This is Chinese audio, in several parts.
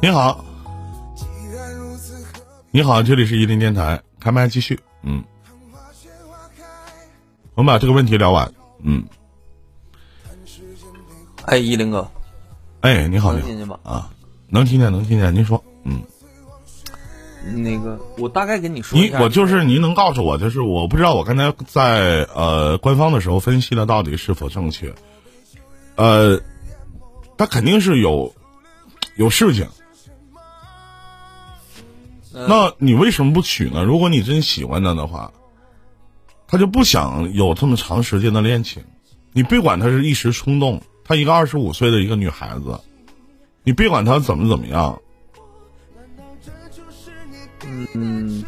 你好，你好，这里是伊林电台，开麦继续。嗯，我们把这个问题聊完。嗯，哎，伊林哥，哎，你好，能听见吗？啊，能听见，能听见。您说，嗯，那个，我大概跟你说你我就是您能告诉我，就是我不知道我刚才在呃官方的时候分析的到底是否正确。呃，他肯定是有有事情。那你为什么不娶呢？如果你真喜欢他的话，他就不想有这么长时间的恋情。你别管他是一时冲动，她一个二十五岁的一个女孩子，你别管她怎么怎么样。嗯，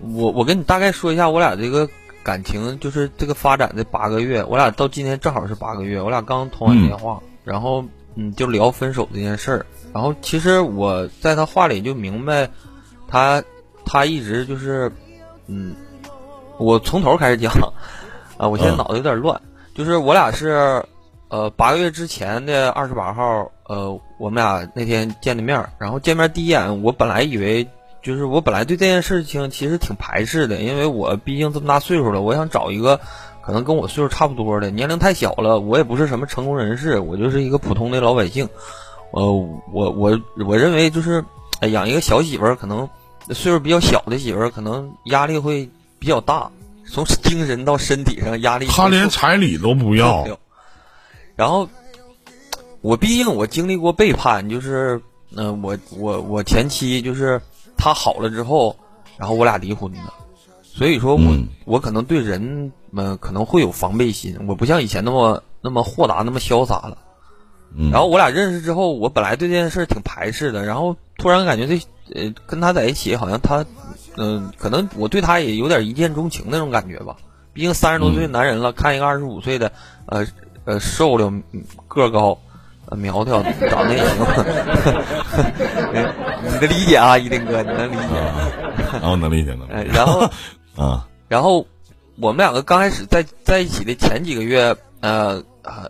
我我跟你大概说一下我俩这个感情，就是这个发展的八个月，我俩到今天正好是八个月，我俩刚通完电话，然后嗯就聊分手这件事儿。然后其实我在他话里就明白，他他一直就是，嗯，我从头开始讲，啊，我现在脑子有点乱，就是我俩是，呃，八个月之前的二十八号，呃，我们俩那天见的面，然后见面第一眼，我本来以为就是我本来对这件事情其实挺排斥的，因为我毕竟这么大岁数了，我想找一个可能跟我岁数差不多的，年龄太小了，我也不是什么成功人士，我就是一个普通的老百姓。呃，我我我认为就是，养一个小媳妇儿，可能岁数比较小的媳妇儿，可能压力会比较大，从精神到身体上压力。他连彩礼都不要。然后，我毕竟我经历过背叛，就是，嗯，我我我前妻就是她好了之后，然后我俩离婚的，所以说我我可能对人们可能会有防备心，我不像以前那么那么豁达，那么潇洒了。然后我俩认识之后，我本来对这件事挺排斥的，然后突然感觉这呃跟他在一起，好像他嗯可能我对他也有点一见钟情那种感觉吧。毕竟三十多岁男人了，看一个二十五岁的呃呃瘦溜个高苗条长得也行，你的理解啊，一林哥你能理解？然后能理解能。然后啊，然后我们两个刚开始在在一起的前几个月呃。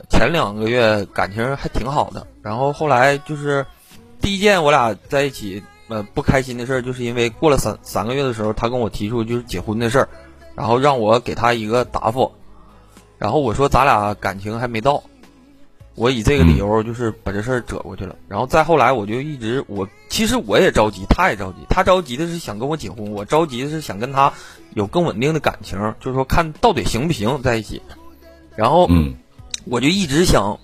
前两个月感情还挺好的，然后后来就是第一件我俩在一起呃不开心的事儿，就是因为过了三三个月的时候，他跟我提出就是结婚的事儿，然后让我给他一个答复，然后我说咱俩感情还没到，我以这个理由就是把这事儿折过去了，然后再后来我就一直我其实我也着急，他也着急，他着急的是想跟我结婚，我着急的是想跟他有更稳定的感情，就是说看到底行不行在一起，然后嗯。我就一直想，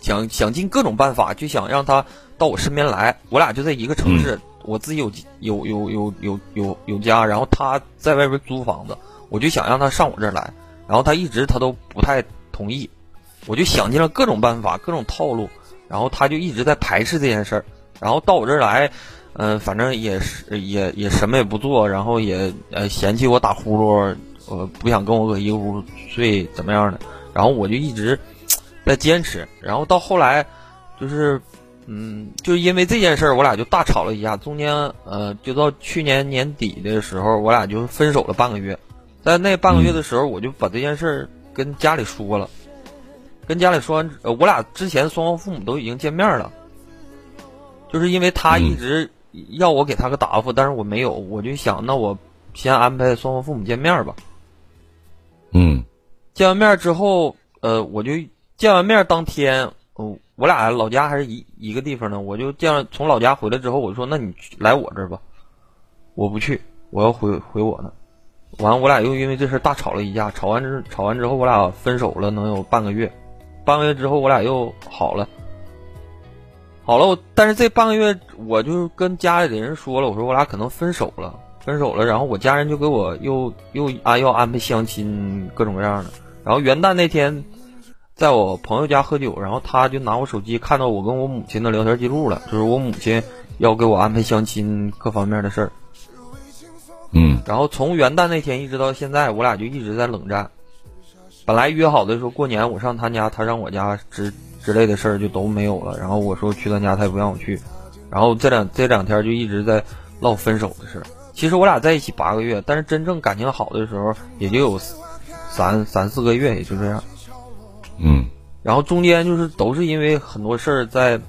想想尽各种办法，就想让他到我身边来。我俩就在一个城市，我自己有有有有有有有家，然后他在外边租房子，我就想让他上我这儿来。然后他一直他都不太同意，我就想尽了各种办法、各种套路，然后他就一直在排斥这件事儿。然后到我这儿来，嗯，反正也是也也什么也不做，然后也呃嫌弃我打呼噜，呃不想跟我搁一个屋睡，怎么样的？然后我就一直。在坚持，然后到后来，就是，嗯，就因为这件事儿，我俩就大吵了一架。中间，呃，就到去年年底的时候，我俩就分手了半个月。在那半个月的时候，我就把这件事儿跟家里说了，跟家里说完，呃，我俩之前双方父母都已经见面了，就是因为他一直要我给他个答复，但是我没有，我就想，那我先安排双方父母见面吧。嗯，见完面之后，呃，我就。见完面当天，哦，我俩老家还是一一个地方呢。我就见从老家回来之后，我说：“那你来我这儿吧。”我不去，我要回回我那。完，我俩又因为这事大吵了一架。吵完之吵完之后，我俩分手了，能有半个月。半个月之后，我俩又好了。好了，我但是这半个月，我就跟家里的人说了，我说我俩可能分手了，分手了。然后我家人就给我又又啊要安排相亲，各种各样的。然后元旦那天。在我朋友家喝酒，然后他就拿我手机看到我跟我母亲的聊天记录了，就是我母亲要给我安排相亲各方面的事儿。嗯，然后从元旦那天一直到现在，我俩就一直在冷战。本来约好的说过年我上他家，他上我家之之类的事儿就都没有了。然后我说去他家，他也不让我去。然后这两这两天就一直在唠分手的事。其实我俩在一起八个月，但是真正感情好的时候也就有三三四个月，也就这样。嗯，然后中间就是都是因为很多事儿在，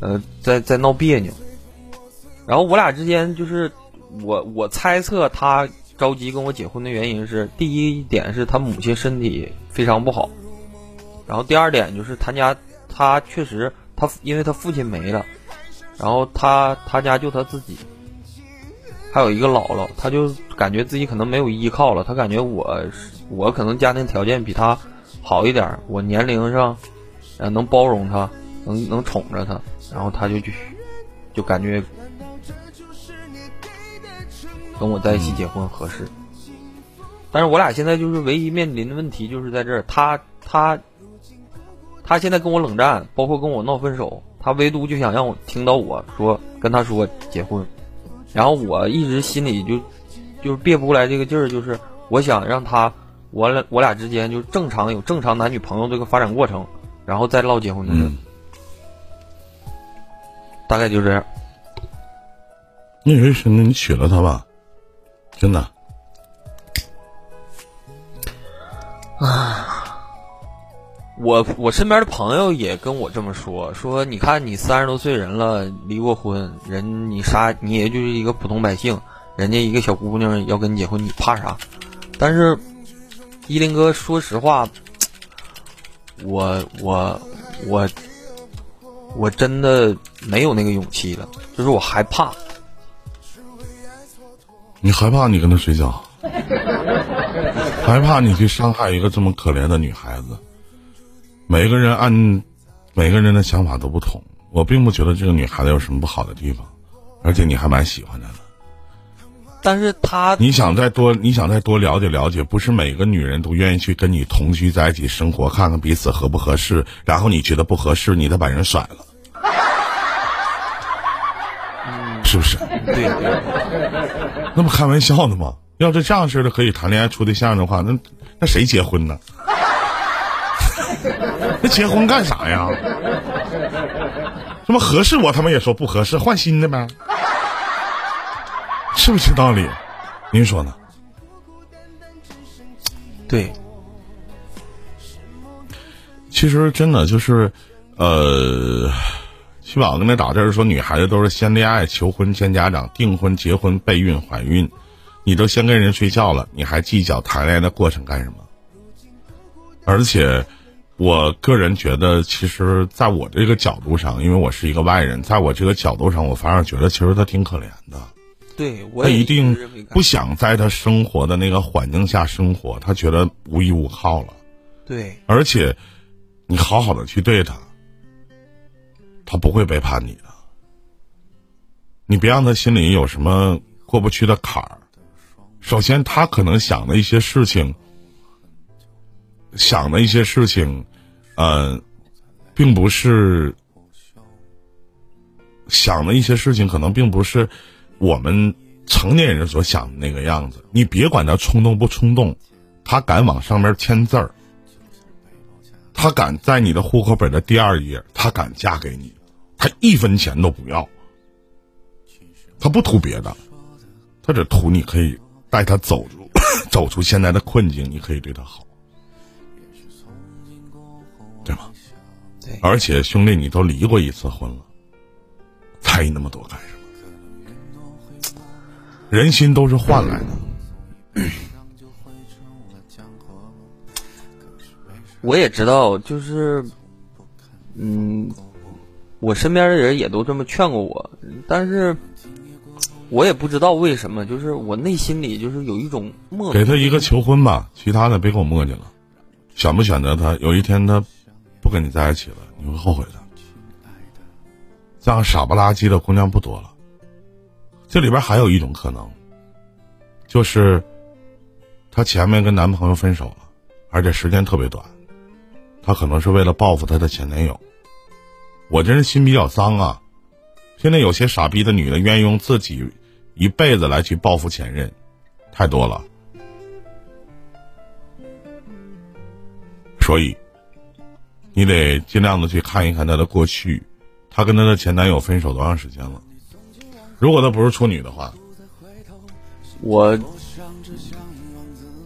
呃，在在闹别扭。然后我俩之间就是我我猜测他着急跟我结婚的原因是，第一点是他母亲身体非常不好，然后第二点就是他家他确实他因为他父亲没了，然后他他家就他自己，还有一个姥姥，他就感觉自己可能没有依靠了，他感觉我我可能家庭条件比他好一点，我年龄上能包容他，能能宠着他，然后他就去就感觉。跟我在一起结婚合适，但是我俩现在就是唯一面临的问题就是在这儿，他他他现在跟我冷战，包括跟我闹分手，他唯独就想让我听到我说跟他说结婚，然后我一直心里就就是憋不过来这个劲儿，就是我想让他我俩我俩之间就正常有正常男女朋友这个发展过程，然后再唠结婚的事，大概就这样。那为什么你娶了她吧？真的，啊，我我身边的朋友也跟我这么说，说你看你三十多岁人了，离过婚，人你啥你也就是一个普通百姓，人家一个小姑娘要跟你结婚，你怕啥？但是依林哥，说实话，我我我我真的没有那个勇气了，就是我害怕。你害怕你跟他睡觉，害怕你去伤害一个这么可怜的女孩子。每个人按每个人的想法都不同，我并不觉得这个女孩子有什么不好的地方，而且你还蛮喜欢她的。但是她，你想再多，你想再多了解了解，不是每个女人都愿意去跟你同居在一起生活，看看彼此合不合适，然后你觉得不合适，你再把人甩了。是不是？对，那不开玩笑呢吗？要是这样式的可以谈恋爱处对象的话，那那谁结婚呢？那结婚干啥呀？什么合适？我他妈也说不合适，换新的呗，是不是道理？您说呢？对，其实真的就是，呃。七宝跟那打字说，女孩子都是先恋爱、求婚、见家长、订婚、结婚、备孕、怀孕，你都先跟人睡觉了，你还计较谈恋爱的过程干什么？而且，我个人觉得，其实在我这个角度上，因为我是一个外人，在我这个角度上，我反而觉得其实他挺可怜的。对，他一定不想在他生活的那个环境下生活，他觉得无依无靠了。对，而且，你好好的去对他。他不会背叛你的，你别让他心里有什么过不去的坎儿。首先，他可能想的一些事情，想的一些事情，嗯，并不是想的一些事情，可能并不是我们成年人所想的那个样子。你别管他冲动不冲动，他敢往上面签字儿，他敢在你的户口本的第二页，他敢嫁给你。他一分钱都不要，他不图别的，他只图你可以带他走出走出现在的困境，你可以对他好，对吗？对。而且兄弟，你都离过一次婚了，在意那么多干什么？人心都是换来的。我也知道，就是，嗯。我身边的人也都这么劝过我，但是我也不知道为什么，就是我内心里就是有一种默。给他一个求婚吧，其他的别给我磨叽了。选不选择他，有一天他不跟你在一起了，你会后悔的。这样傻不拉几的姑娘不多了。这里边还有一种可能，就是她前面跟男朋友分手了，而且时间特别短，她可能是为了报复她的前男友。我这人心比较脏啊，现在有些傻逼的女的愿意用自己一辈子来去报复前任，太多了。所以，你得尽量的去看一看她的过去，她跟她的前男友分手多长时间了？如果她不是处女的话，我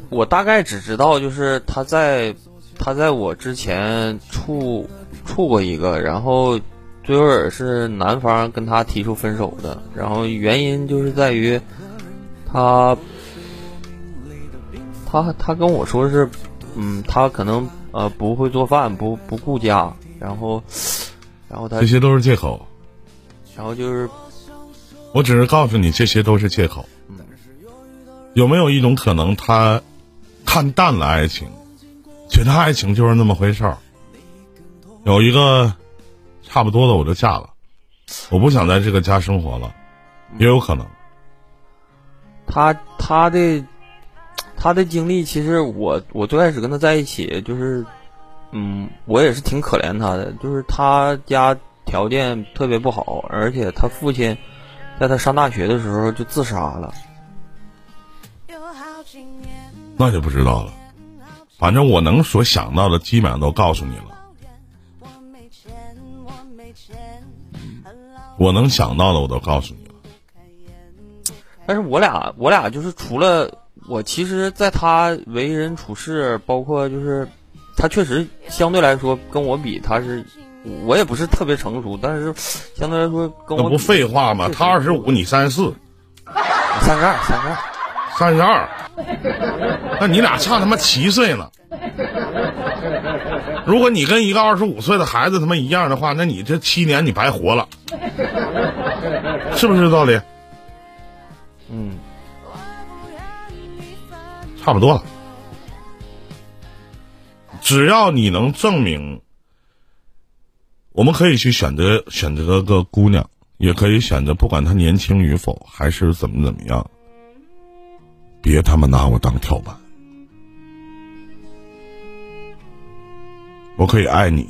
我大概只知道就是她在她在我之前处。处过一个，然后最后也是男方跟他提出分手的，然后原因就是在于他他他跟我说是，嗯，他可能呃不会做饭，不不顾家，然后然后他这些都是借口。然后就是，我只是告诉你，这些都是借口。嗯有没有一种可能，他看淡了爱情，觉得爱情就是那么回事儿？有一个差不多的，我就嫁了，我不想在这个家生活了，也有可能。他他的他的经历，其实我我最开始跟他在一起，就是，嗯，我也是挺可怜他的，就是他家条件特别不好，而且他父亲在他上大学的时候就自杀了。那就不知道了。反正我能所想到的，基本上都告诉你了。我能想到的，我都告诉你了。但是我俩我俩就是除了我，其实在他为人处事，包括就是他确实相对来说跟我比，他是我也不是特别成熟，但是相对来说跟我那不废话吗？他二十五，你三十四，三十二三十二。三十二，那你俩差他妈七岁呢。如果你跟一个二十五岁的孩子他妈一样的话，那你这七年你白活了，是不是这道理？嗯，差不多了。只要你能证明，我们可以去选择选择个姑娘，也可以选择不管她年轻与否，还是怎么怎么样，别他妈拿我当跳板。我可以爱你，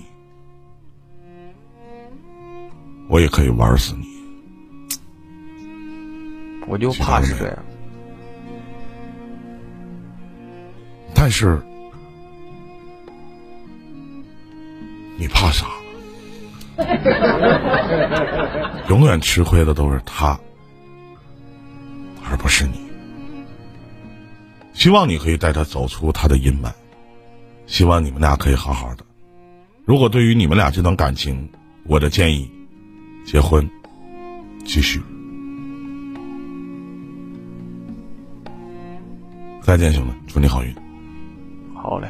我也可以玩死你。我就怕是这样。但是，你怕啥？永远吃亏的都是他，而不是你。希望你可以带他走出他的阴霾，希望你们俩可以好好的。如果对于你们俩这段感情，我的建议，结婚，继续。再见，兄弟，祝你好运。好嘞。